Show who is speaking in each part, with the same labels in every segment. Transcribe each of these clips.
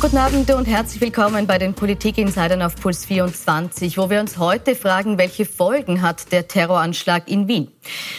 Speaker 1: Guten Abend und herzlich willkommen bei den Politik-Insidern auf Puls 24, wo wir uns heute fragen, welche Folgen hat der Terroranschlag in Wien?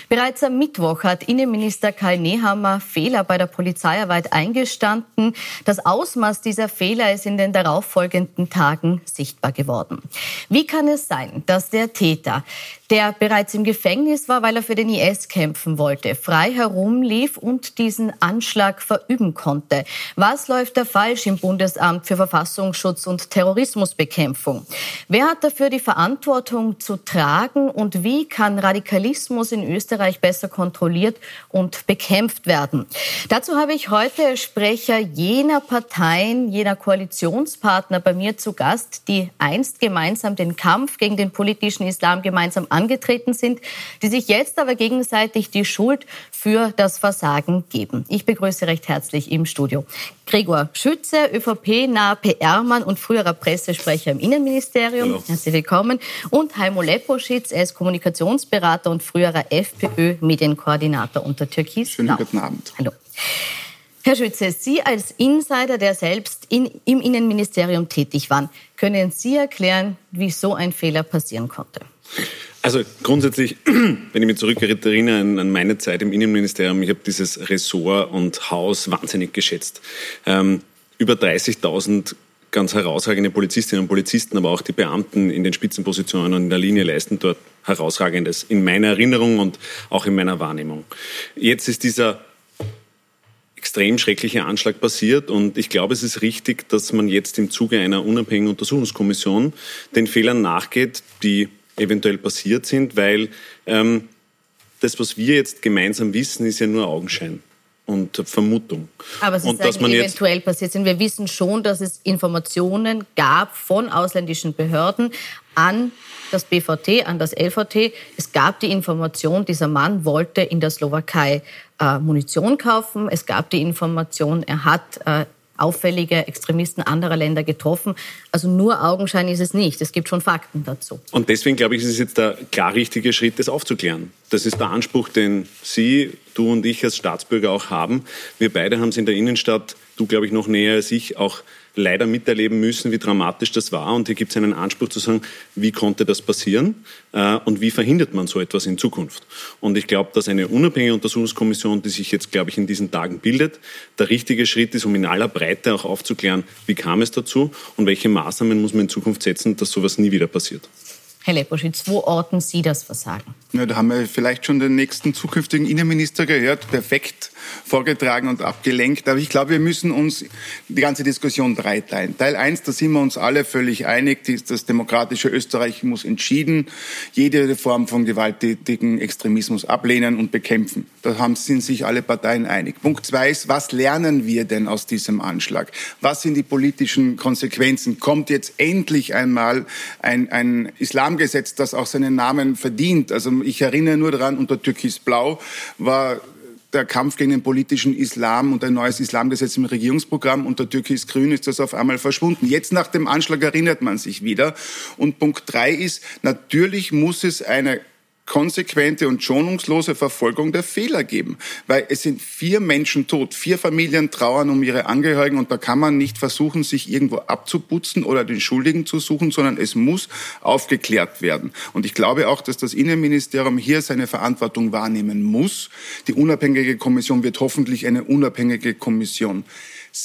Speaker 1: Bereits am Mittwoch hat Innenminister Karl Nehammer Fehler bei der Polizeiarbeit eingestanden. Das Ausmaß dieser Fehler ist in den darauffolgenden Tagen sichtbar geworden. Wie kann es sein, dass der Täter, der bereits im Gefängnis war, weil er für den IS kämpfen wollte, frei herumlief und diesen Anschlag verüben konnte? Was läuft da falsch im Bundes Bundesamt für Verfassungsschutz und Terrorismusbekämpfung. Wer hat dafür die Verantwortung zu tragen und wie kann Radikalismus in Österreich besser kontrolliert und bekämpft werden? Dazu habe ich heute Sprecher jener Parteien, jener Koalitionspartner bei mir zu Gast, die einst gemeinsam den Kampf gegen den politischen Islam gemeinsam angetreten sind, die sich jetzt aber gegenseitig die Schuld für das Versagen geben. Ich begrüße recht herzlich im Studio Gregor Schütze, ÖVP-naher PR-Mann und früherer Pressesprecher im Innenministerium. Hallo. Herzlich willkommen. Und Heimo Leposchitz, er ist Kommunikationsberater und früherer FPÖ-Medienkoordinator unter Türkis.
Speaker 2: Schönen guten Abend.
Speaker 1: Hallo. Herr Schütze, Sie als Insider, der selbst in, im Innenministerium tätig war, können Sie erklären, wie so ein Fehler passieren konnte?
Speaker 2: Also grundsätzlich, wenn ich mich zurückerinnere an, an meine Zeit im Innenministerium, ich habe dieses Ressort und Haus wahnsinnig geschätzt. Ähm, über 30.000 ganz herausragende Polizistinnen und Polizisten, aber auch die Beamten in den Spitzenpositionen und in der Linie leisten dort herausragendes in meiner Erinnerung und auch in meiner Wahrnehmung. Jetzt ist dieser extrem schreckliche Anschlag passiert und ich glaube, es ist richtig, dass man jetzt im Zuge einer unabhängigen Untersuchungskommission den Fehlern nachgeht, die eventuell passiert sind, weil ähm, das, was wir jetzt gemeinsam wissen, ist ja nur Augenschein und Vermutung.
Speaker 1: Aber Sie und sagen, dass man eventuell passiert sind. Wir wissen schon, dass es Informationen gab von ausländischen Behörden an das BVT, an das LVT. Es gab die Information, dieser Mann wollte in der Slowakei äh, Munition kaufen. Es gab die Information, er hat äh, auffällige Extremisten anderer Länder getroffen. Also nur Augenschein ist es nicht. Es gibt schon Fakten dazu.
Speaker 2: Und deswegen glaube ich, ist es jetzt der klar richtige Schritt, das aufzuklären. Das ist der Anspruch, den Sie, du und ich als Staatsbürger auch haben. Wir beide haben es in der Innenstadt, du glaube ich noch näher als ich, auch leider miterleben müssen, wie dramatisch das war. Und hier gibt es einen Anspruch zu sagen, wie konnte das passieren äh, und wie verhindert man so etwas in Zukunft. Und ich glaube, dass eine unabhängige Untersuchungskommission, die sich jetzt, glaube ich, in diesen Tagen bildet, der richtige Schritt ist, um in aller Breite auch aufzuklären, wie kam es dazu und welche Maßnahmen muss man in Zukunft setzen, dass sowas nie wieder passiert.
Speaker 1: Herr Leposchitz, wo orten Sie das Versagen?
Speaker 3: Ja, da haben wir vielleicht schon den nächsten zukünftigen Innenminister gehört. Perfekt vorgetragen und abgelenkt. Aber ich glaube, wir müssen uns die ganze Diskussion dreiteilen. Teil eins, da sind wir uns alle völlig einig, das demokratische Österreich muss entschieden jede Form von gewalttätigen Extremismus ablehnen und bekämpfen. Da sind sich alle Parteien einig. Punkt zwei ist, was lernen wir denn aus diesem Anschlag? Was sind die politischen Konsequenzen? Kommt jetzt endlich einmal ein, ein Islamgesetz, das auch seinen Namen verdient? Also ich erinnere nur daran, unter Türkis Blau war der Kampf gegen den politischen Islam und ein neues Islamgesetz im Regierungsprogramm. Unter Türkis Grün ist das auf einmal verschwunden. Jetzt nach dem Anschlag erinnert man sich wieder. Und Punkt drei ist, natürlich muss es eine konsequente und schonungslose Verfolgung der Fehler geben. Weil es sind vier Menschen tot, vier Familien trauern um ihre Angehörigen und da kann man nicht versuchen, sich irgendwo abzuputzen oder den Schuldigen zu suchen, sondern es muss aufgeklärt werden. Und ich glaube auch, dass das Innenministerium hier seine Verantwortung wahrnehmen muss. Die unabhängige Kommission wird hoffentlich eine unabhängige Kommission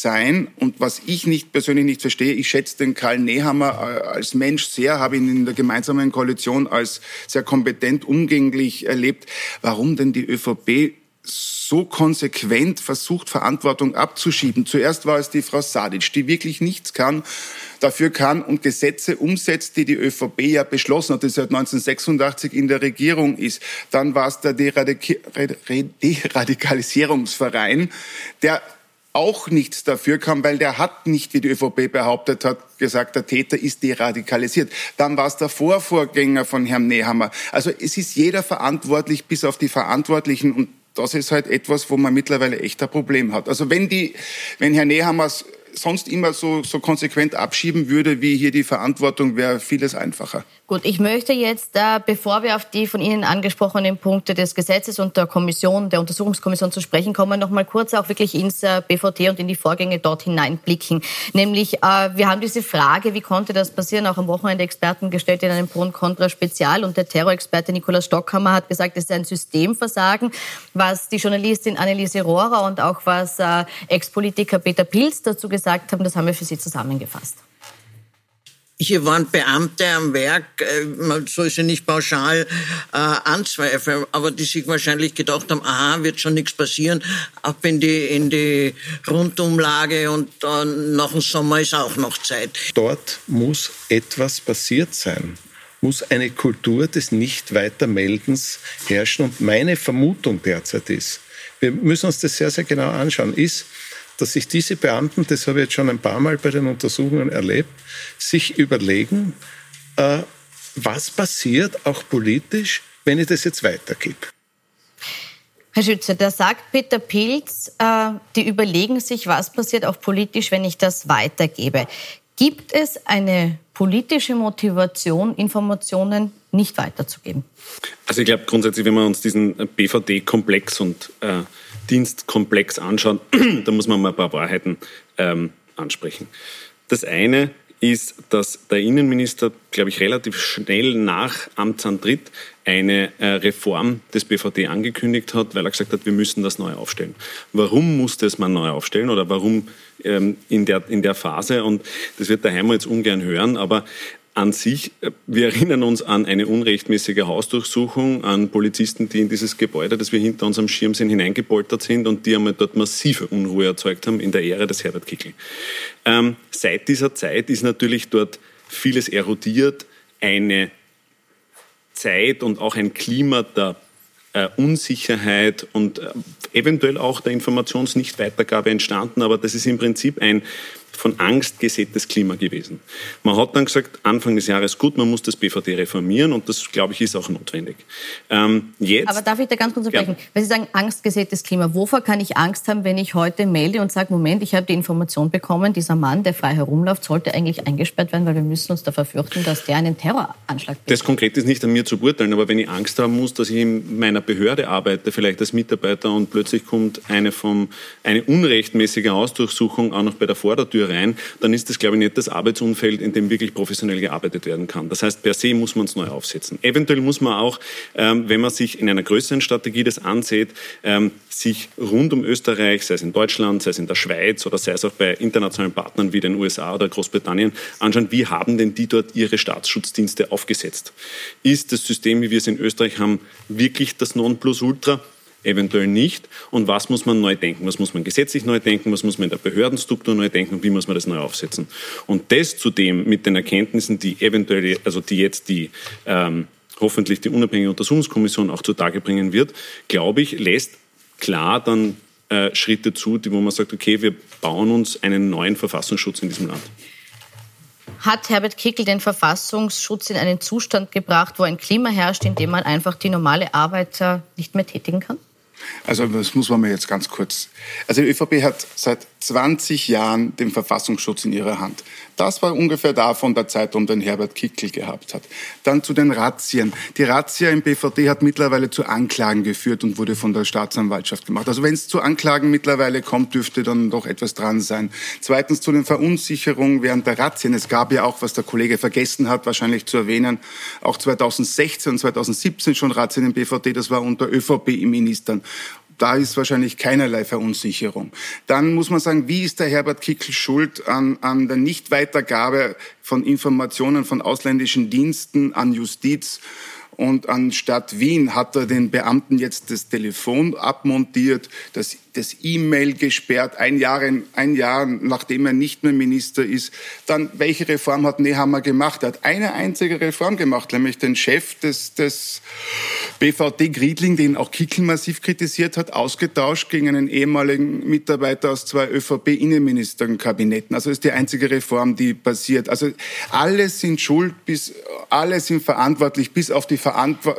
Speaker 3: sein. Und was ich nicht persönlich nicht verstehe, ich schätze den Karl Nehammer äh, als Mensch sehr, habe ihn in der gemeinsamen Koalition als sehr kompetent, umgänglich erlebt. Warum denn die ÖVP so konsequent versucht, Verantwortung abzuschieben. Zuerst war es die Frau Sadic, die wirklich nichts kann, dafür kann und Gesetze umsetzt, die die ÖVP ja beschlossen hat, die seit 1986 in der Regierung ist. Dann war es der Deradikalisierungsverein, der auch nichts dafür kann, weil der hat nicht, wie die ÖVP behauptet hat, gesagt, der Täter ist deradikalisiert. Dann war es der Vorvorgänger von Herrn Nehammer. Also es ist jeder verantwortlich, bis auf die Verantwortlichen und das ist halt etwas, wo man mittlerweile echt ein Problem hat. Also wenn die, wenn Herr Nehammer sonst immer so, so konsequent abschieben würde, wie hier die Verantwortung, wäre vieles einfacher.
Speaker 1: Gut, ich möchte jetzt, äh, bevor wir auf die von Ihnen angesprochenen Punkte des Gesetzes und der Kommission, der Untersuchungskommission zu sprechen kommen, noch mal kurz auch wirklich ins äh, BVT und in die Vorgänge dort hineinblicken. Nämlich, äh, wir haben diese Frage, wie konnte das passieren, auch am Wochenende Experten gestellt in einem Pro und Contra Spezial und der Terrorexperte Nikolaus Stockhammer hat gesagt, es ist ein Systemversagen, was die Journalistin Anneliese Rohrer und auch was Ex-Politiker Peter Pilz dazu gesagt haben, das haben wir für Sie zusammengefasst.
Speaker 4: Hier waren Beamte am Werk, äh, man soll sie nicht pauschal äh, anzweifeln, aber die sich wahrscheinlich gedacht haben, aha, wird schon nichts passieren, ab in die, in die Rundumlage und äh, nach dem Sommer ist auch noch Zeit.
Speaker 5: Dort muss etwas passiert sein, muss eine Kultur des Nicht-Weitermeldens herrschen und meine Vermutung derzeit ist, wir müssen uns das sehr, sehr genau anschauen, ist, dass sich diese Beamten, das habe ich jetzt schon ein paar Mal bei den Untersuchungen erlebt, sich überlegen, äh, was passiert auch politisch, wenn ich das jetzt weitergebe.
Speaker 1: Herr Schütze, da sagt Peter Pilz, äh, die überlegen sich, was passiert auch politisch, wenn ich das weitergebe. Gibt es eine politische Motivation, Informationen nicht weiterzugeben?
Speaker 2: Also ich glaube grundsätzlich, wenn wir uns diesen BVD-Komplex und äh, Dienstkomplex anschauen, da muss man mal ein paar Wahrheiten ähm, ansprechen. Das eine ist, dass der Innenminister, glaube ich, relativ schnell nach Amtsantritt eine äh, Reform des BVD angekündigt hat, weil er gesagt hat, wir müssen das neu aufstellen. Warum musste es man neu aufstellen oder warum ähm, in, der, in der Phase? Und das wird der Heimer jetzt ungern hören, aber an sich, wir erinnern uns an eine unrechtmäßige Hausdurchsuchung, an Polizisten, die in dieses Gebäude, das wir hinter unserem Schirm sind, hineingepoltert sind und die einmal dort massive Unruhe erzeugt haben in der Ära des Herbert Kickl. Ähm, seit dieser Zeit ist natürlich dort vieles erodiert, eine Zeit und auch ein Klima der äh, Unsicherheit und äh, eventuell auch der Informationsnichtweitergabe entstanden, aber das ist im Prinzip ein von Angst gesättigtes Klima gewesen. Man hat dann gesagt, Anfang des Jahres, gut, man muss das BVD reformieren und das, glaube ich, ist auch notwendig.
Speaker 1: Ähm, jetzt, Aber darf ich da ganz kurz unterbrechen? Ja. Weil Sie sagen, angstgesättigtes Klima. Wovor kann ich Angst haben, wenn ich heute melde und sage, Moment, ich habe die Information bekommen, dieser Mann, der frei herumläuft, sollte eigentlich eingesperrt werden, weil wir müssen uns davor fürchten, dass der einen Terroranschlag
Speaker 2: begeht. Das konkret ist nicht an mir zu beurteilen, aber wenn ich Angst haben muss, dass ich in meiner Behörde arbeite, vielleicht als Mitarbeiter und plötzlich kommt eine, vom, eine unrechtmäßige Ausdurchsuchung auch noch bei der Vordertür Tür rein, dann ist das, glaube ich, nicht das Arbeitsumfeld, in dem wirklich professionell gearbeitet werden kann. Das heißt, per se muss man es neu aufsetzen. Eventuell muss man auch, ähm, wenn man sich in einer größeren Strategie das ansieht, ähm, sich rund um Österreich, sei es in Deutschland, sei es in der Schweiz oder sei es auch bei internationalen Partnern wie den USA oder Großbritannien, anschauen, wie haben denn die dort ihre Staatsschutzdienste aufgesetzt? Ist das System, wie wir es in Österreich haben, wirklich das Nonplusultra? Eventuell nicht und was muss man neu denken, was muss man gesetzlich neu denken, was muss man in der Behördenstruktur neu denken und wie muss man das neu aufsetzen. Und das zudem mit den Erkenntnissen, die eventuell, also die jetzt die ähm, hoffentlich die unabhängige Untersuchungskommission auch zutage bringen wird, glaube ich, lässt klar dann äh, Schritte zu, die, wo man sagt, okay, wir bauen uns einen neuen Verfassungsschutz in diesem Land.
Speaker 1: Hat Herbert Kickl den Verfassungsschutz in einen Zustand gebracht, wo ein Klima herrscht, in dem man einfach die normale Arbeit nicht mehr tätigen kann?
Speaker 3: Also das muss man mir jetzt ganz kurz. Also die ÖVP hat seit 20 Jahren den Verfassungsschutz in ihrer Hand. Das war ungefähr davon der Zeitraum, den Herbert Kickl gehabt hat. Dann zu den Razzien. Die Razzia im BVD hat mittlerweile zu Anklagen geführt und wurde von der Staatsanwaltschaft gemacht. Also wenn es zu Anklagen mittlerweile kommt, dürfte dann doch etwas dran sein. Zweitens zu den Verunsicherungen während der Razzien. Es gab ja auch, was der Kollege vergessen hat, wahrscheinlich zu erwähnen, auch 2016 und 2017 schon Razzien im BVD. Das war unter ÖVP-Ministern da ist wahrscheinlich keinerlei Verunsicherung. Dann muss man sagen, wie ist der Herbert Kickl schuld an, an der Nichtweitergabe von Informationen von ausländischen Diensten an Justiz? Und anstatt Wien hat er den Beamten jetzt das Telefon abmontiert, das das E-Mail gesperrt, ein Jahr, ein Jahr nachdem er nicht mehr Minister ist. Dann, welche Reform hat Nehammer gemacht? Er hat eine einzige Reform gemacht, nämlich den Chef des, des BVD Griedling, den auch Kickl massiv kritisiert hat, ausgetauscht gegen einen ehemaligen Mitarbeiter aus zwei ÖVP-Innenministerkabinetten. Also ist die einzige Reform, die passiert. Also alle sind schuld, bis, alle sind verantwortlich, bis auf, die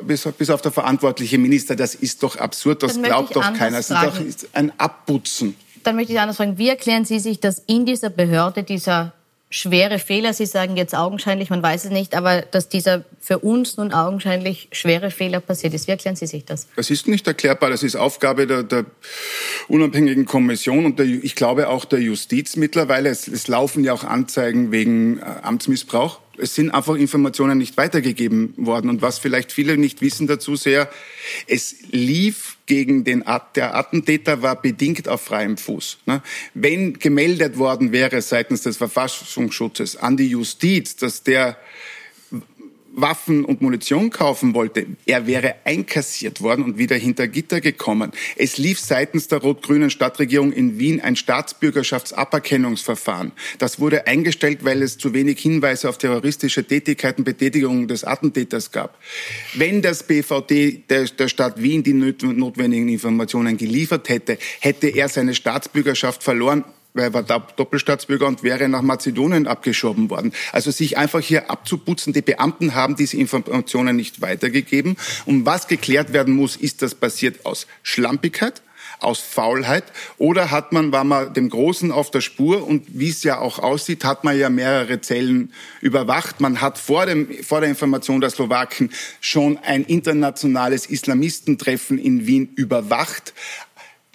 Speaker 3: Bis, bis auf der verantwortliche Minister. Das ist doch absurd, das glaubt doch keiner. Das ist doch ein Abputzen.
Speaker 1: Dann möchte ich anders fragen, wie erklären Sie sich, dass in dieser Behörde dieser schwere Fehler, Sie sagen jetzt augenscheinlich, man weiß es nicht, aber dass dieser für uns nun augenscheinlich schwere Fehler passiert ist. Wie erklären Sie sich das?
Speaker 3: Das ist nicht erklärbar. Das ist Aufgabe der, der unabhängigen Kommission und der, ich glaube auch der Justiz mittlerweile. Es, es laufen ja auch Anzeigen wegen äh, Amtsmissbrauch es sind einfach Informationen nicht weitergegeben worden. Und was vielleicht viele nicht wissen dazu sehr, es lief gegen den At der Attentäter war bedingt auf freiem Fuß. Ne? Wenn gemeldet worden wäre seitens des Verfassungsschutzes an die Justiz, dass der Waffen und Munition kaufen wollte, er wäre einkassiert worden und wieder hinter Gitter gekommen. Es lief seitens der rot-grünen Stadtregierung in Wien ein Staatsbürgerschaftsaberkennungsverfahren. Das wurde eingestellt, weil es zu wenig Hinweise auf terroristische Tätigkeiten, Betätigungen des Attentäters gab. Wenn das BVD der, der Stadt Wien die notwendigen Informationen geliefert hätte, hätte er seine Staatsbürgerschaft verloren er war Doppelstaatsbürger und wäre nach Mazedonien abgeschoben worden. Also sich einfach hier abzuputzen, die Beamten haben diese Informationen nicht weitergegeben. Und was geklärt werden muss, ist das passiert aus Schlampigkeit, aus Faulheit oder hat man, war man dem Großen auf der Spur und wie es ja auch aussieht, hat man ja mehrere Zellen überwacht. Man hat vor, dem, vor der Information der Slowaken schon ein internationales Islamistentreffen in Wien überwacht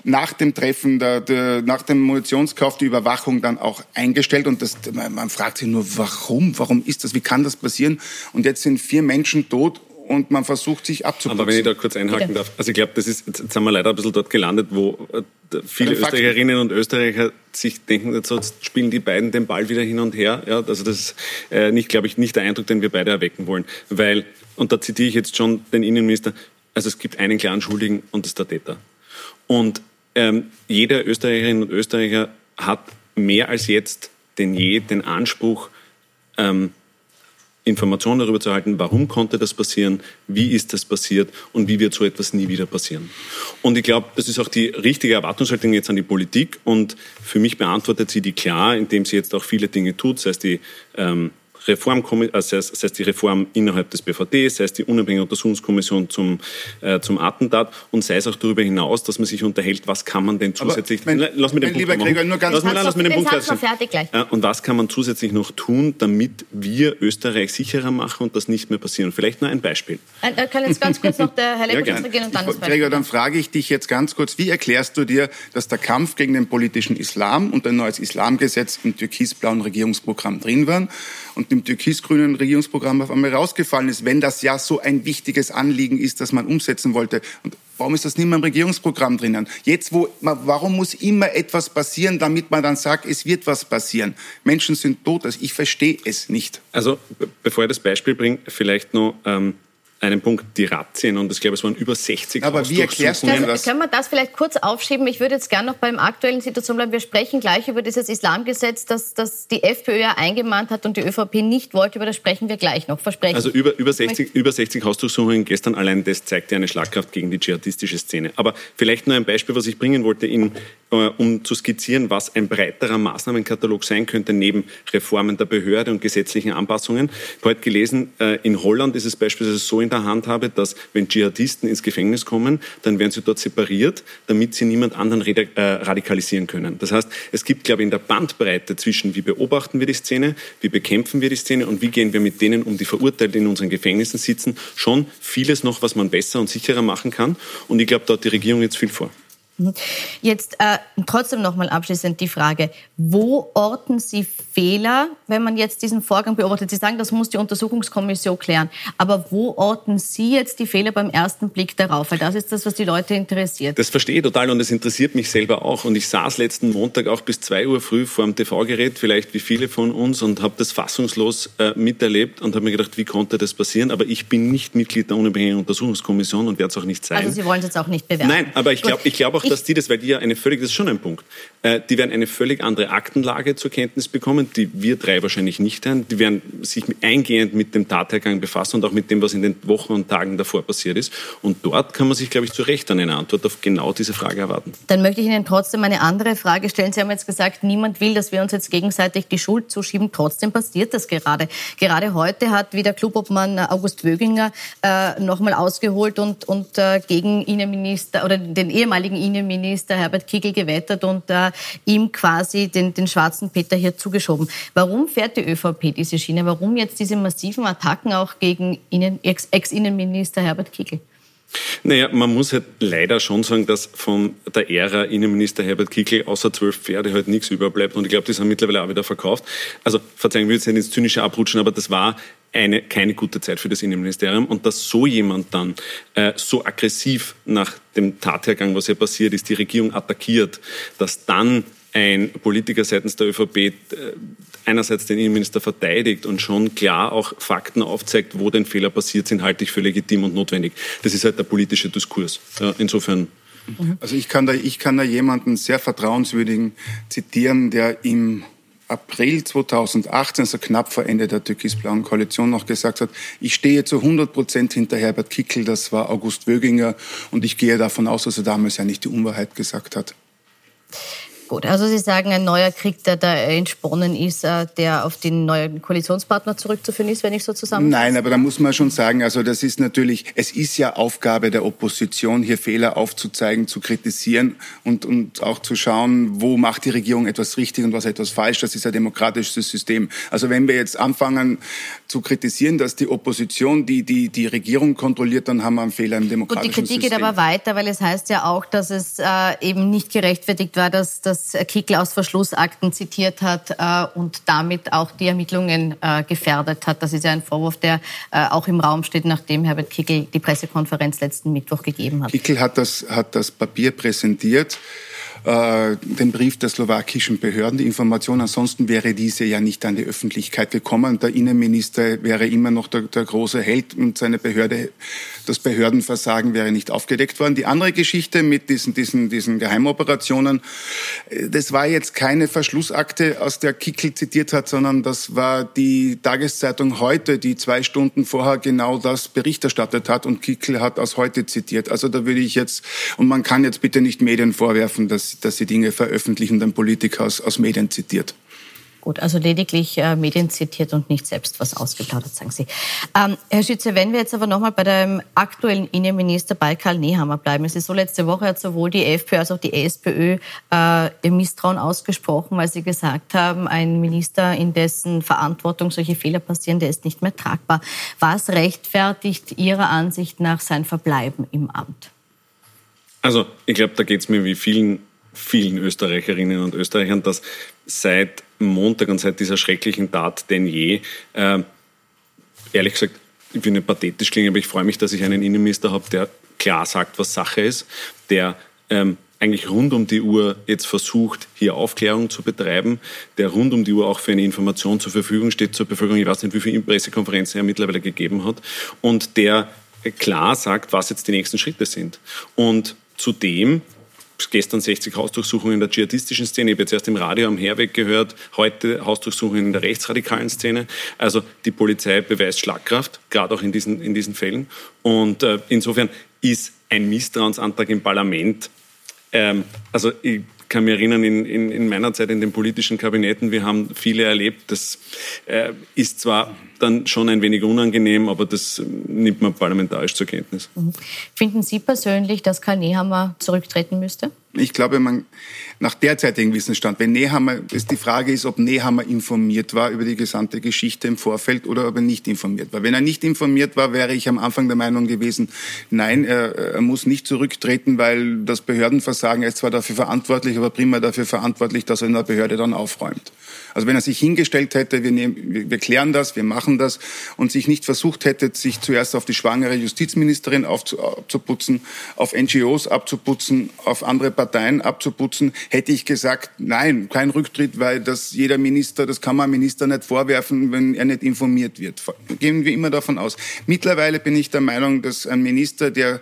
Speaker 3: nach dem Treffen, der, der, nach dem Munitionskauf die Überwachung dann auch eingestellt. Und das, man fragt sich nur, warum? Warum ist das? Wie kann das passieren? Und jetzt sind vier Menschen tot und man versucht sich abzuputzen.
Speaker 2: Aber wenn ich da kurz einhaken darf, also ich glaube, das ist, jetzt sind wir leider ein bisschen dort gelandet, wo äh, viele Österreicherinnen und Österreicher sich denken, jetzt spielen die beiden den Ball wieder hin und her. Ja, also das ist äh, nicht, glaube ich, nicht der Eindruck, den wir beide erwecken wollen. Weil, und da zitiere ich jetzt schon den Innenminister, also es gibt einen klaren Schuldigen und das ist der Täter. Und ähm, jeder Österreicherin und Österreicher hat mehr als jetzt denn je den Anspruch, ähm, Informationen darüber zu erhalten, warum konnte das passieren, wie ist das passiert und wie wird so etwas nie wieder passieren. Und ich glaube, das ist auch die richtige Erwartungshaltung jetzt an die Politik und für mich beantwortet sie die klar, indem sie jetzt auch viele Dinge tut, sei es die ähm, Reform, äh, sei, es, sei es die Reform innerhalb des BVD, sei es die unabhängige Untersuchungskommission zum, äh, zum Attentat und sei es auch darüber hinaus, dass man sich unterhält, was kann man denn zusätzlich...
Speaker 3: Mein, lass mir den Punkt Gregor, nur ganz
Speaker 2: lass mir, lass mir den Punkt fertig gleich. Und was kann man zusätzlich noch tun, damit wir Österreich sicherer machen und das nicht mehr passieren? Vielleicht nur ein Beispiel.
Speaker 1: Äh kann jetzt ganz kurz noch der Herr Leber ja, und dann das
Speaker 3: Beispiel. Gregor, dann frage ich dich jetzt ganz kurz, wie erklärst du dir, dass der Kampf gegen den politischen Islam und ein neues Islamgesetz im türkisblauen Regierungsprogramm drin waren und im türkis-grünen Regierungsprogramm auf einmal rausgefallen ist, wenn das ja so ein wichtiges Anliegen ist, das man umsetzen wollte. Und warum ist das nicht mehr im Regierungsprogramm drinnen? Jetzt, wo, warum muss immer etwas passieren, damit man dann sagt, es wird was passieren? Menschen sind tot, also ich verstehe es nicht.
Speaker 2: Also, bevor ich das Beispiel bringe, vielleicht noch, ähm einen Punkt die Razzien und ich glaube, es waren über 60
Speaker 3: Aber wie erklärst du denn
Speaker 1: das? Können wir das vielleicht kurz aufschieben? Ich würde jetzt gerne noch beim aktuellen Situation bleiben. Wir sprechen gleich über dieses Islamgesetz, das, das die FPÖ ja eingemahnt hat und die ÖVP nicht wollte. Über das sprechen wir gleich noch. Versprechen.
Speaker 2: Also über, über, 60, über 60 Hausdurchsuchungen gestern allein, das zeigt ja eine Schlagkraft gegen die dschihadistische Szene. Aber vielleicht nur ein Beispiel, was ich bringen wollte, in, um zu skizzieren, was ein breiterer Maßnahmenkatalog sein könnte, neben Reformen der Behörde und gesetzlichen Anpassungen. Ich habe heute gelesen, äh, in Holland ist es beispielsweise so in der Hand habe, dass wenn Dschihadisten ins Gefängnis kommen, dann werden sie dort separiert, damit sie niemand anderen äh, radikalisieren können. Das heißt, es gibt, glaube ich, in der Bandbreite zwischen, wie beobachten wir die Szene, wie bekämpfen wir die Szene und wie gehen wir mit denen um, die verurteilt in unseren Gefängnissen sitzen, schon vieles noch, was man besser und sicherer machen kann. Und ich glaube, da hat die Regierung jetzt viel vor.
Speaker 1: Mhm. Jetzt äh, trotzdem noch mal abschließend die Frage, wo orten Sie Fehler, wenn man jetzt diesen Vorgang beobachtet? Sie sagen, das muss die Untersuchungskommission klären. Aber wo orten Sie jetzt die Fehler beim ersten Blick darauf? Weil das ist das, was die Leute interessiert.
Speaker 2: Das verstehe ich total und das interessiert mich selber auch. Und ich saß letzten Montag auch bis zwei Uhr früh vor dem TV-Gerät, vielleicht wie viele von uns, und habe das fassungslos äh, miterlebt und habe mir gedacht, wie konnte das passieren? Aber ich bin nicht Mitglied der unabhängigen Untersuchungskommission und werde es auch nicht sein.
Speaker 1: Also Sie wollen es jetzt auch nicht bewerten?
Speaker 2: Nein, aber ich glaube ich glaub auch, dass die das, weil die ja eine völlig, das ist schon ein Punkt, äh, die werden eine völlig andere Aktenlage zur Kenntnis bekommen, die wir drei wahrscheinlich nicht haben. Die werden sich eingehend mit dem Tathergang befassen und auch mit dem, was in den Wochen und Tagen davor passiert ist. Und dort kann man sich, glaube ich, zu Recht eine Antwort auf genau diese Frage erwarten.
Speaker 1: Dann möchte ich Ihnen trotzdem eine andere Frage stellen. Sie haben jetzt gesagt, niemand will, dass wir uns jetzt gegenseitig die Schuld zuschieben. Trotzdem passiert das gerade. Gerade heute hat wieder Klubobmann August Wöginger äh, nochmal ausgeholt und, und äh, gegen Innenminister oder den ehemaligen Innenminister Innenminister Herbert Kickl gewettert und äh, ihm quasi den, den schwarzen Peter hier zugeschoben. Warum fährt die ÖVP diese Schiene? Warum jetzt diese massiven Attacken auch gegen Ex-Innenminister Herbert Kickl?
Speaker 2: Naja, man muss halt leider schon sagen, dass von der Ära Innenminister Herbert Kickl außer zwölf Pferde halt nichts überbleibt. Und ich glaube, die sind mittlerweile auch wieder verkauft. Also, verzeihen, will jetzt nicht ins Zynische abrutschen, aber das war eine, keine gute Zeit für das Innenministerium. Und dass so jemand dann äh, so aggressiv nach dem Tathergang, was ja passiert ist, die Regierung attackiert, dass dann ein Politiker seitens der ÖVP äh, einerseits den Innenminister verteidigt und schon klar auch Fakten aufzeigt, wo denn Fehler passiert sind, halte ich für legitim und notwendig. Das ist halt der politische Diskurs. Insofern.
Speaker 3: Also ich kann da, ich kann da jemanden sehr vertrauenswürdigen zitieren, der im April 2018, also knapp vor Ende der türkis-blauen Koalition, noch gesagt hat, ich stehe zu 100 Prozent hinter Herbert Kickel, das war August Wöginger, und ich gehe davon aus, dass er damals ja nicht die Unwahrheit gesagt hat.
Speaker 1: Gut, also Sie sagen, ein neuer Krieg, der da entsponnen ist, äh, der auf den neuen Koalitionspartner zurückzuführen ist, wenn ich so zusammen.
Speaker 3: Nein, aber da muss man schon sagen, also das ist natürlich, es ist ja Aufgabe der Opposition, hier Fehler aufzuzeigen, zu kritisieren und, und auch zu schauen, wo macht die Regierung etwas richtig und was etwas falsch. Das ist ein demokratisches System. Also wenn wir jetzt anfangen zu kritisieren, dass die Opposition die, die, die Regierung kontrolliert, dann haben wir einen Fehler im demokratischen System.
Speaker 1: Und die Kritik System. geht aber weiter, weil es heißt ja auch, dass es äh, eben nicht gerechtfertigt war, dass, dass dass Kickl aus Verschlussakten zitiert hat äh, und damit auch die Ermittlungen äh, gefährdet hat. Das ist ja ein Vorwurf, der äh, auch im Raum steht, nachdem Herbert Kickl die Pressekonferenz letzten Mittwoch gegeben hat.
Speaker 3: Kickl hat das, hat das Papier präsentiert äh, den Brief der slowakischen Behörden, die Information. Ansonsten wäre diese ja nicht an die Öffentlichkeit gekommen. Der Innenminister wäre immer noch der, der große Held und seine Behörde, das Behördenversagen wäre nicht aufgedeckt worden. Die andere Geschichte mit diesen, diesen, diesen Geheimoperationen, äh, das war jetzt keine Verschlussakte, aus der Kickel zitiert hat, sondern das war die Tageszeitung heute, die zwei Stunden vorher genau das Bericht erstattet hat und Kickel hat aus heute zitiert. Also da würde ich jetzt, und man kann jetzt bitte nicht Medien vorwerfen, dass dass, sie Dinge veröffentlichen und ein Politiker aus, aus Medien zitiert.
Speaker 1: Gut, also lediglich äh, Medien zitiert und nicht selbst was ausgeplaudert, sagen Sie. Ähm, Herr Schütze, wenn wir jetzt aber nochmal bei dem aktuellen Innenminister Balkal Nehammer bleiben. Es ist so, letzte Woche hat sowohl die FPÖ als auch die SPÖ äh, ihr Misstrauen ausgesprochen, weil sie gesagt haben, ein Minister, in dessen Verantwortung solche Fehler passieren, der ist nicht mehr tragbar. Was rechtfertigt Ihrer Ansicht nach sein Verbleiben im Amt?
Speaker 2: Also ich glaube, da geht es mir wie vielen vielen Österreicherinnen und Österreichern, dass seit Montag und seit dieser schrecklichen Tat denn je, äh, ehrlich gesagt, ich will nicht pathetisch klingen, aber ich freue mich, dass ich einen Innenminister habe, der klar sagt, was Sache ist, der ähm, eigentlich rund um die Uhr jetzt versucht, hier Aufklärung zu betreiben, der rund um die Uhr auch für eine Information zur Verfügung steht zur Bevölkerung. Ich weiß nicht, wie viele Pressekonferenzen er mittlerweile gegeben hat. Und der klar sagt, was jetzt die nächsten Schritte sind. Und zudem gestern 60 Hausdurchsuchungen in der dschihadistischen Szene. Ich habe jetzt erst im Radio am Herweg gehört, heute Hausdurchsuchungen in der rechtsradikalen Szene. Also die Polizei beweist Schlagkraft, gerade auch in diesen, in diesen Fällen. Und äh, insofern ist ein Misstrauensantrag im Parlament, ähm, also ich kann mich erinnern, in, in, in meiner Zeit in den politischen Kabinetten, wir haben viele erlebt, das äh, ist zwar dann schon ein wenig unangenehm, aber das nimmt man parlamentarisch zur Kenntnis. Mhm.
Speaker 1: Finden Sie persönlich, dass Karl Nehammer zurücktreten müsste?
Speaker 3: Ich glaube, man, nach derzeitigem Wissensstand, wenn Nehammer, das die Frage ist, ob Nehammer informiert war über die gesamte Geschichte im Vorfeld oder ob er nicht informiert war. Wenn er nicht informiert war, wäre ich am Anfang der Meinung gewesen, nein, er, er muss nicht zurücktreten, weil das Behördenversagen, er ist zwar dafür verantwortlich, aber prima dafür verantwortlich, dass er in der Behörde dann aufräumt. Also wenn er sich hingestellt hätte, wir, nehmen, wir klären das, wir machen das und sich nicht versucht hätte, sich zuerst auf die schwangere Justizministerin abzuputzen, auf NGOs abzuputzen, auf andere Parteien abzuputzen, hätte ich gesagt, nein, kein Rücktritt, weil das jeder Minister, das kann man Minister nicht vorwerfen, wenn er nicht informiert wird. Gehen wir immer davon aus. Mittlerweile bin ich der Meinung, dass ein Minister, der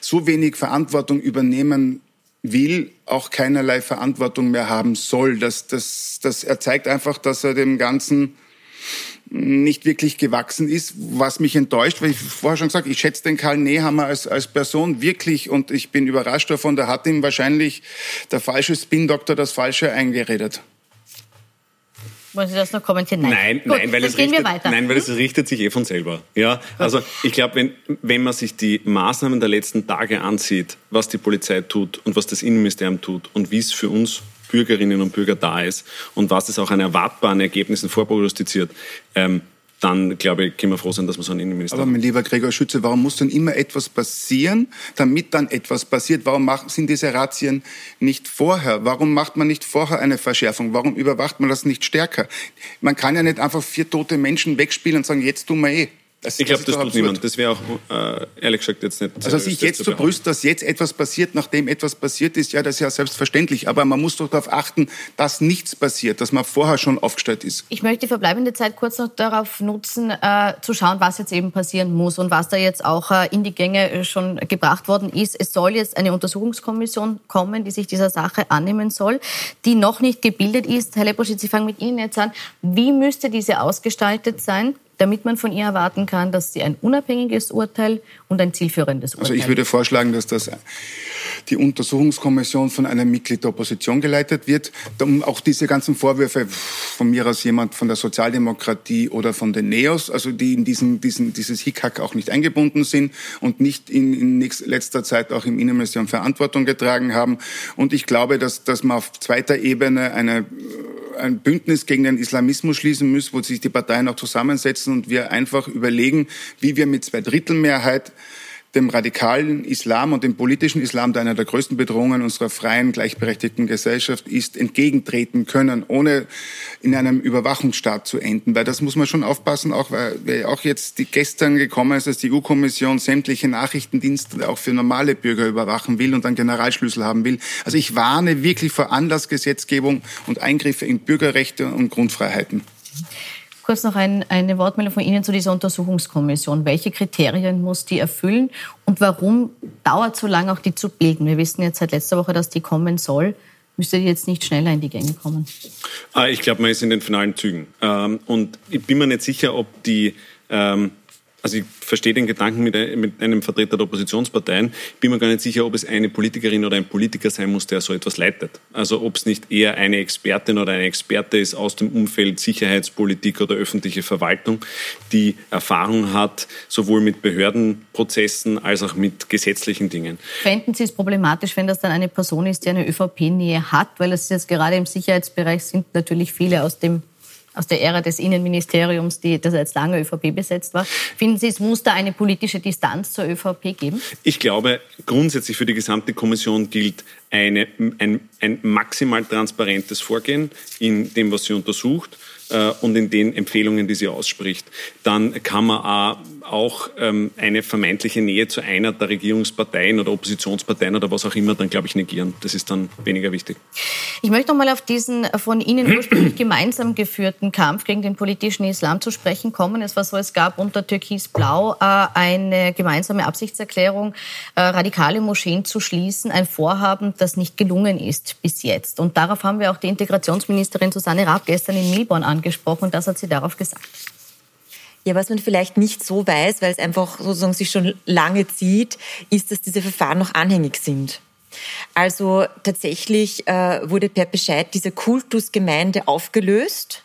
Speaker 3: so wenig Verantwortung übernehmen will, auch keinerlei Verantwortung mehr haben soll. Das, das, das, er zeigt einfach, dass er dem Ganzen nicht wirklich gewachsen ist, was mich enttäuscht, weil ich vorher schon gesagt, ich schätze den Karl Nehammer als, als Person wirklich und ich bin überrascht davon, da hat ihm wahrscheinlich der falsche Spin-Doktor das Falsche eingeredet.
Speaker 1: Wollen Sie das noch kommentieren?
Speaker 2: Nein, nein, Gut, nein weil, es richtet, nein weil es hm? richtet sich eh von selber. Ja, also ich glaube, wenn, wenn man sich die Maßnahmen der letzten Tage ansieht, was die Polizei tut und was das Innenministerium tut und wie es für uns Bürgerinnen und Bürger da ist und was es auch an erwartbaren Ergebnissen vorprognostiziert, ähm, dann glaube ich, können wir froh sein, dass wir so einen Innenminister
Speaker 3: Aber mein lieber Gregor Schütze, warum muss denn immer etwas passieren, damit dann etwas passiert? Warum machen, sind diese Razzien nicht vorher? Warum macht man nicht vorher eine Verschärfung? Warum überwacht man das nicht stärker? Man kann ja nicht einfach vier tote Menschen wegspielen und sagen, jetzt tun wir eh.
Speaker 2: Das, ich glaube, das, das tut niemand. Das wäre auch, äh, ehrlich gesagt, jetzt nicht.
Speaker 3: Also, sich jetzt zu brüsten, dass jetzt etwas passiert, nachdem etwas passiert ist, ja, das ist ja selbstverständlich. Aber man muss doch darauf achten, dass nichts passiert, dass man vorher schon aufgestellt ist.
Speaker 1: Ich möchte die verbleibende Zeit kurz noch darauf nutzen, äh, zu schauen, was jetzt eben passieren muss und was da jetzt auch äh, in die Gänge äh, schon gebracht worden ist. Es soll jetzt eine Untersuchungskommission kommen, die sich dieser Sache annehmen soll, die noch nicht gebildet ist. Herr Leposchitz, ich fange mit Ihnen jetzt an. Wie müsste diese ausgestaltet sein? Damit man von ihr erwarten kann, dass sie ein unabhängiges Urteil und ein zielführendes Urteil.
Speaker 3: Also ich würde vorschlagen, dass das die Untersuchungskommission von einem Mitglied der Opposition geleitet wird, um auch diese ganzen Vorwürfe von mir aus jemand von der Sozialdemokratie oder von den Neos, also die in diesen, diesen, dieses Hickhack auch nicht eingebunden sind und nicht in, in letzter Zeit auch im Innenministerium Verantwortung getragen haben. Und ich glaube, dass, dass man auf zweiter Ebene eine ein Bündnis gegen den Islamismus schließen müssen, wo sich die Parteien auch zusammensetzen und wir einfach überlegen, wie wir mit zwei Drittel Mehrheit dem radikalen Islam und dem politischen Islam, der einer der größten Bedrohungen unserer freien, gleichberechtigten Gesellschaft ist, entgegentreten können, ohne in einem Überwachungsstaat zu enden. Weil das muss man schon aufpassen, auch weil auch jetzt die gestern gekommen ist, dass die EU-Kommission sämtliche Nachrichtendienste auch für normale Bürger überwachen will und dann Generalschlüssel haben will. Also ich warne wirklich vor Anlassgesetzgebung und Eingriffe in Bürgerrechte und Grundfreiheiten.
Speaker 1: Kurz noch ein, eine Wortmeldung von Ihnen zu dieser Untersuchungskommission. Welche Kriterien muss die erfüllen und warum dauert so lange auch die zu bilden? Wir wissen jetzt seit letzter Woche, dass die kommen soll. Müsste die jetzt nicht schneller in die Gänge kommen?
Speaker 2: Ah, ich glaube, man ist in den finalen Zügen. Ähm, und ich bin mir nicht sicher, ob die ähm, also ich verstehe den Gedanken mit, einem Vertreter der Oppositionsparteien. Bin mir gar nicht sicher, ob es eine Politikerin oder ein Politiker sein muss, der so etwas leitet. Also ob es nicht eher eine Expertin oder ein Experte ist aus dem Umfeld Sicherheitspolitik oder öffentliche Verwaltung, die Erfahrung hat, sowohl mit Behördenprozessen als auch mit gesetzlichen Dingen.
Speaker 1: Fänden Sie es problematisch, wenn das dann eine Person ist, die eine ÖVP-Nähe hat? Weil es jetzt gerade im Sicherheitsbereich sind natürlich viele aus dem aus der Ära des Innenministeriums, die, das jetzt lange ÖVP besetzt war. Finden Sie, es muss da eine politische Distanz zur ÖVP geben?
Speaker 2: Ich glaube, grundsätzlich für die gesamte Kommission gilt eine, ein, ein maximal transparentes Vorgehen in dem, was sie untersucht äh, und in den Empfehlungen, die sie ausspricht, dann kann man auch ähm, eine vermeintliche Nähe zu einer der Regierungsparteien oder Oppositionsparteien oder was auch immer dann, glaube ich, negieren. Das ist dann weniger wichtig.
Speaker 1: Ich möchte noch mal auf diesen von Ihnen ursprünglich gemeinsam geführten Kampf gegen den politischen Islam zu sprechen kommen. Es war so, es gab unter Türkis-Blau äh, eine gemeinsame Absichtserklärung, äh, radikale Moscheen zu schließen, ein Vorhaben, das nicht gelungen ist bis jetzt. Und darauf haben wir auch die Integrationsministerin Susanne Raab gestern in Milborn angesprochen angesprochen. Das hat sie darauf gesagt.
Speaker 6: Ja, was man vielleicht nicht so weiß, weil es einfach sozusagen sich schon lange zieht, ist, dass diese Verfahren noch anhängig sind. Also tatsächlich äh, wurde per Bescheid diese Kultusgemeinde aufgelöst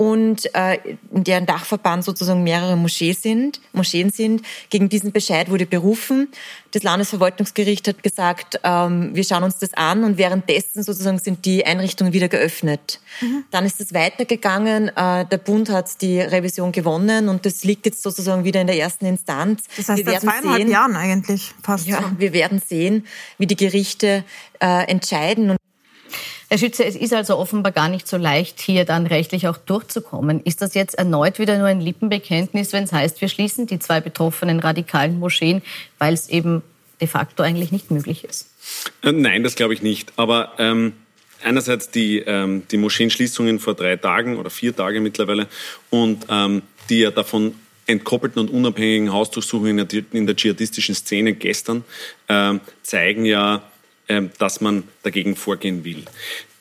Speaker 6: und äh, in deren Dachverband sozusagen mehrere Moscheen sind, Moscheen sind. Gegen diesen Bescheid wurde berufen. Das Landesverwaltungsgericht hat gesagt, ähm, wir schauen uns das an und währenddessen sozusagen sind die Einrichtungen wieder geöffnet. Mhm. Dann ist es weitergegangen. Äh, der Bund hat die Revision gewonnen und das liegt jetzt sozusagen wieder in der ersten Instanz.
Speaker 7: Das heißt, wir seit zweieinhalb sehen, Jahren eigentlich fast.
Speaker 6: Ja, so. wir werden sehen, wie die Gerichte äh, entscheiden.
Speaker 1: Herr Schütze, es ist also offenbar gar nicht so leicht, hier dann rechtlich auch durchzukommen. Ist das jetzt erneut wieder nur ein Lippenbekenntnis, wenn es heißt, wir schließen die zwei betroffenen radikalen Moscheen, weil es eben de facto eigentlich nicht möglich ist?
Speaker 2: Äh, nein, das glaube ich nicht. Aber ähm, einerseits die, ähm, die Moscheenschließungen vor drei Tagen oder vier Tagen mittlerweile und ähm, die ja davon entkoppelten und unabhängigen Hausdurchsuchungen in der, dschihadistischen Szene gestern ähm, zeigen ja, dass man dagegen vorgehen will.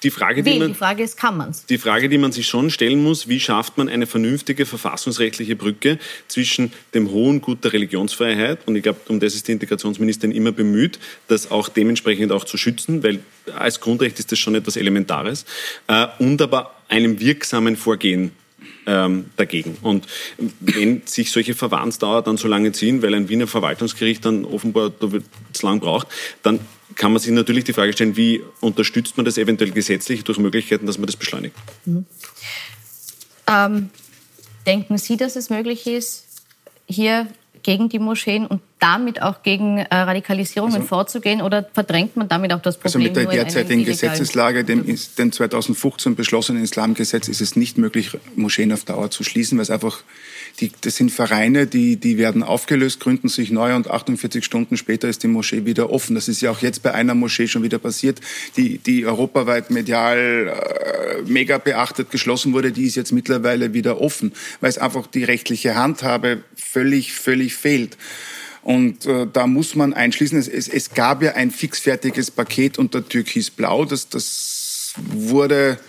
Speaker 2: die Frage,
Speaker 1: die, man, die Frage ist, kann man?
Speaker 2: Die Frage, die man sich schon stellen muss, wie schafft man eine vernünftige verfassungsrechtliche Brücke zwischen dem hohen Gut der Religionsfreiheit, und ich glaube, um das ist die Integrationsministerin immer bemüht, das auch dementsprechend auch zu schützen, weil als Grundrecht ist das schon etwas Elementares, äh, und aber einem wirksamen Vorgehen ähm, dagegen. Und wenn sich solche Verfahrensdauer dann so lange ziehen, weil ein Wiener Verwaltungsgericht dann offenbar zu lang braucht, dann kann man sich natürlich die Frage stellen, wie unterstützt man das eventuell gesetzlich durch Möglichkeiten, dass man das beschleunigt. Mhm.
Speaker 1: Ähm, denken Sie, dass es möglich ist, hier gegen die Moscheen und damit auch gegen äh, Radikalisierungen also, vorzugehen oder verdrängt man damit auch das Problem?
Speaker 3: Also mit der derzeitigen Gesetzeslage, dem, dem 2015 beschlossenen Islamgesetz, ist es nicht möglich, Moscheen auf Dauer zu schließen, weil es einfach die, das sind Vereine, die, die werden aufgelöst, gründen sich neu und 48 Stunden später ist die Moschee wieder offen. Das ist ja auch jetzt bei einer Moschee schon wieder passiert, die, die europaweit medial äh, mega beachtet geschlossen wurde. Die ist jetzt mittlerweile wieder offen, weil es einfach die rechtliche Handhabe völlig, völlig fehlt. Und äh, da muss man einschließen, es, es, es gab ja ein fixfertiges Paket unter Türkis Blau, das, das wurde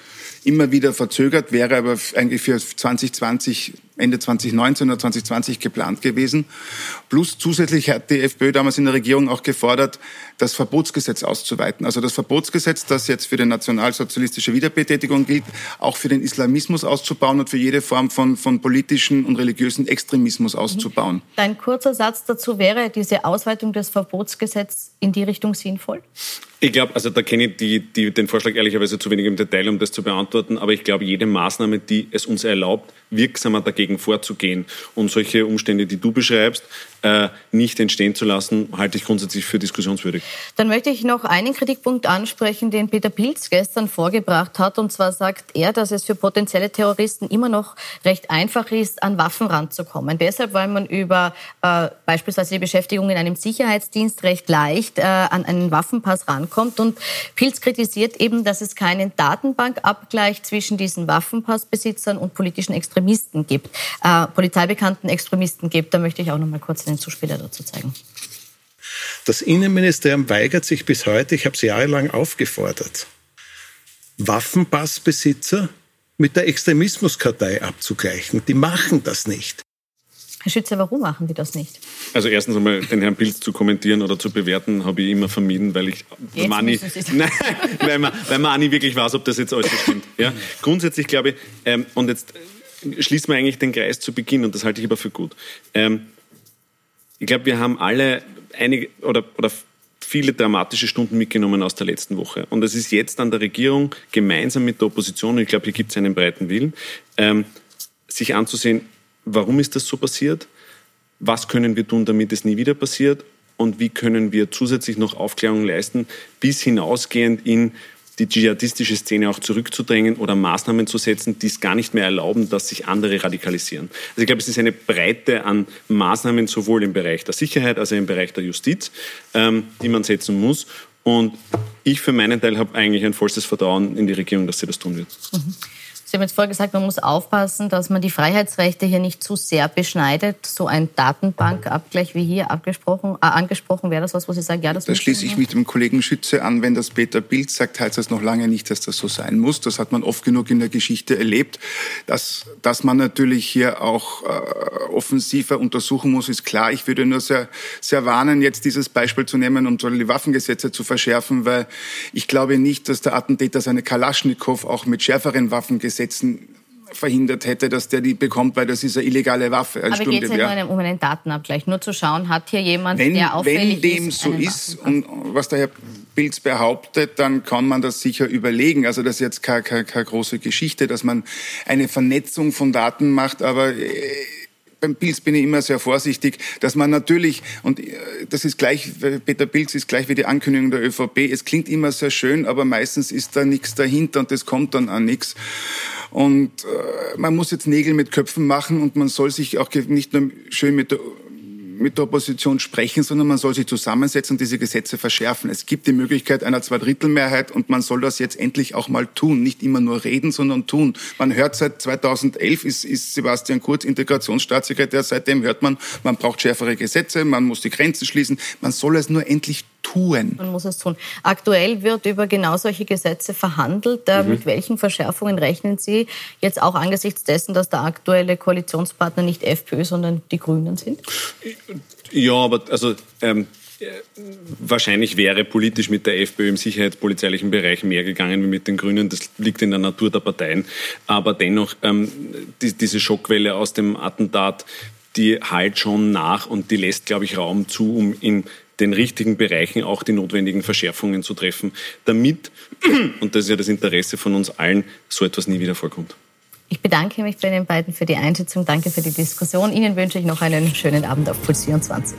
Speaker 3: immer wieder verzögert, wäre aber eigentlich für 2020 Ende 2019 oder 2020 geplant gewesen. Plus zusätzlich hat die FPÖ damals in der Regierung auch gefordert, das Verbotsgesetz auszuweiten. Also das Verbotsgesetz, das jetzt für die nationalsozialistische Wiederbetätigung gilt, auch für den Islamismus auszubauen und für jede Form von, von politischen und religiösen Extremismus auszubauen.
Speaker 1: Dein kurzer Satz dazu wäre, diese Ausweitung des Verbotsgesetzes in die Richtung sinnvoll?
Speaker 2: Ich glaube, also da kenne ich die, die, den Vorschlag ehrlicherweise zu wenig im Detail, um das zu beantworten, aber ich glaube, jede Maßnahme, die es uns erlaubt, wirksamer dagegen vorzugehen und solche Umstände, die du beschreibst, nicht entstehen zu lassen, halte ich grundsätzlich für diskussionswürdig.
Speaker 1: Dann möchte ich noch einen Kritikpunkt ansprechen, den Peter Pilz gestern vorgebracht hat. Und zwar sagt er, dass es für potenzielle Terroristen immer noch recht einfach ist, an Waffen ranzukommen. Deshalb, weil man über äh, beispielsweise die Beschäftigung in einem Sicherheitsdienst recht leicht äh, an einen Waffenpass rankommt. Und Pilz kritisiert eben, dass es keinen Datenbankabgleich zwischen diesen Waffenpassbesitzern und politischen Extremisten Extremisten gibt, äh, polizeibekannten Extremisten gibt. Da möchte ich auch noch mal kurz den Zuspieler dazu zeigen.
Speaker 5: Das Innenministerium weigert sich bis heute, ich habe es jahrelang aufgefordert, Waffenpassbesitzer mit der Extremismuskartei abzugleichen. Die machen das nicht.
Speaker 1: Herr Schütze, warum machen die das nicht?
Speaker 2: Also erstens einmal den Herrn Pilz zu kommentieren oder zu bewerten, habe ich immer vermieden, weil ich
Speaker 1: jetzt man nie,
Speaker 2: nein, weil man, weil man auch nie wirklich weiß, ob das jetzt alles stimmt. Ja? Grundsätzlich glaube ich, ähm, und jetzt schließt man eigentlich den Kreis zu Beginn und das halte ich aber für gut. Ähm, ich glaube, wir haben alle einige oder, oder viele dramatische Stunden mitgenommen aus der letzten Woche. Und es ist jetzt an der Regierung, gemeinsam mit der Opposition, und ich glaube, hier gibt es einen breiten Willen, ähm, sich anzusehen, warum ist das so passiert, was können wir tun, damit es nie wieder passiert und wie können wir zusätzlich noch Aufklärung leisten, bis hinausgehend in die dschihadistische Szene auch zurückzudrängen oder Maßnahmen zu setzen, die es gar nicht mehr erlauben, dass sich andere radikalisieren. Also ich glaube, es ist eine Breite an Maßnahmen sowohl im Bereich der Sicherheit als auch im Bereich der Justiz, ähm, die man setzen muss. Und ich für meinen Teil habe eigentlich ein vollstes Vertrauen in die Regierung, dass sie das tun wird.
Speaker 1: Mhm. Sie haben jetzt vorher gesagt, man muss aufpassen, dass man die Freiheitsrechte hier nicht zu sehr beschneidet. So ein Datenbankabgleich wie hier abgesprochen, äh, angesprochen, wäre das was, wo Sie sagen, ja, das
Speaker 3: Da schließe ich mich dem Kollegen Schütze an. Wenn das Peter Bild sagt, heißt das noch lange nicht, dass das so sein muss. Das hat man oft genug in der Geschichte erlebt. Dass, dass man natürlich hier auch äh, offensiver untersuchen muss, ist klar. Ich würde nur sehr, sehr warnen, jetzt dieses Beispiel zu nehmen, um die Waffengesetze zu verschärfen, weil ich glaube nicht, dass der Attentäter seine Kalaschnikow auch mit schärferen Waffengesetzen Gesetzen verhindert hätte, dass der die bekommt, weil das ist eine illegale Waffe.
Speaker 1: Ein Aber geht es ja nur um einen Datenabgleich? Nur zu schauen, hat hier jemand,
Speaker 3: wenn,
Speaker 1: der auffällig
Speaker 3: ist? Wenn dem
Speaker 1: ist,
Speaker 3: so ist und was der Herr Pilz behauptet, dann kann man das sicher überlegen. Also das ist jetzt keine, keine, keine große Geschichte, dass man eine Vernetzung von Daten macht, aber äh, beim Pilz bin ich immer sehr vorsichtig, dass man natürlich, und äh, das ist gleich, Peter Pilz ist gleich wie die Ankündigung der ÖVP, es klingt immer sehr schön, aber meistens ist da nichts dahinter und es kommt dann an nichts. Und äh, man muss jetzt Nägel mit Köpfen machen und man soll sich auch nicht nur schön mit der mit der Opposition sprechen, sondern man soll sich zusammensetzen und diese Gesetze verschärfen. Es gibt die Möglichkeit einer Zweidrittelmehrheit und man soll das jetzt endlich auch mal tun. Nicht immer nur reden, sondern tun. Man hört seit 2011 ist, ist Sebastian Kurz Integrationsstaatssekretär. Seitdem hört man, man braucht schärfere Gesetze, man muss die Grenzen schließen. Man soll es nur endlich tun.
Speaker 1: Man muss es tun. Aktuell wird über genau solche Gesetze verhandelt. Äh, mhm. Mit welchen Verschärfungen rechnen Sie jetzt auch angesichts dessen, dass der aktuelle Koalitionspartner nicht FPÖ, sondern die Grünen sind?
Speaker 2: Ja, aber also ähm, wahrscheinlich wäre politisch mit der FPÖ im sicherheitspolizeilichen Bereich mehr gegangen wie mit den Grünen. Das liegt in der Natur der Parteien. Aber dennoch, ähm, die, diese Schockwelle aus dem Attentat, die halt schon nach und die lässt, glaube ich, Raum zu, um in den richtigen Bereichen auch die notwendigen Verschärfungen zu treffen, damit, und das ist ja das Interesse von uns allen, so etwas nie wieder vorkommt.
Speaker 1: Ich bedanke mich bei Ihnen beiden für die Einschätzung. Danke für die Diskussion. Ihnen wünsche ich noch einen schönen Abend auf Puls 24.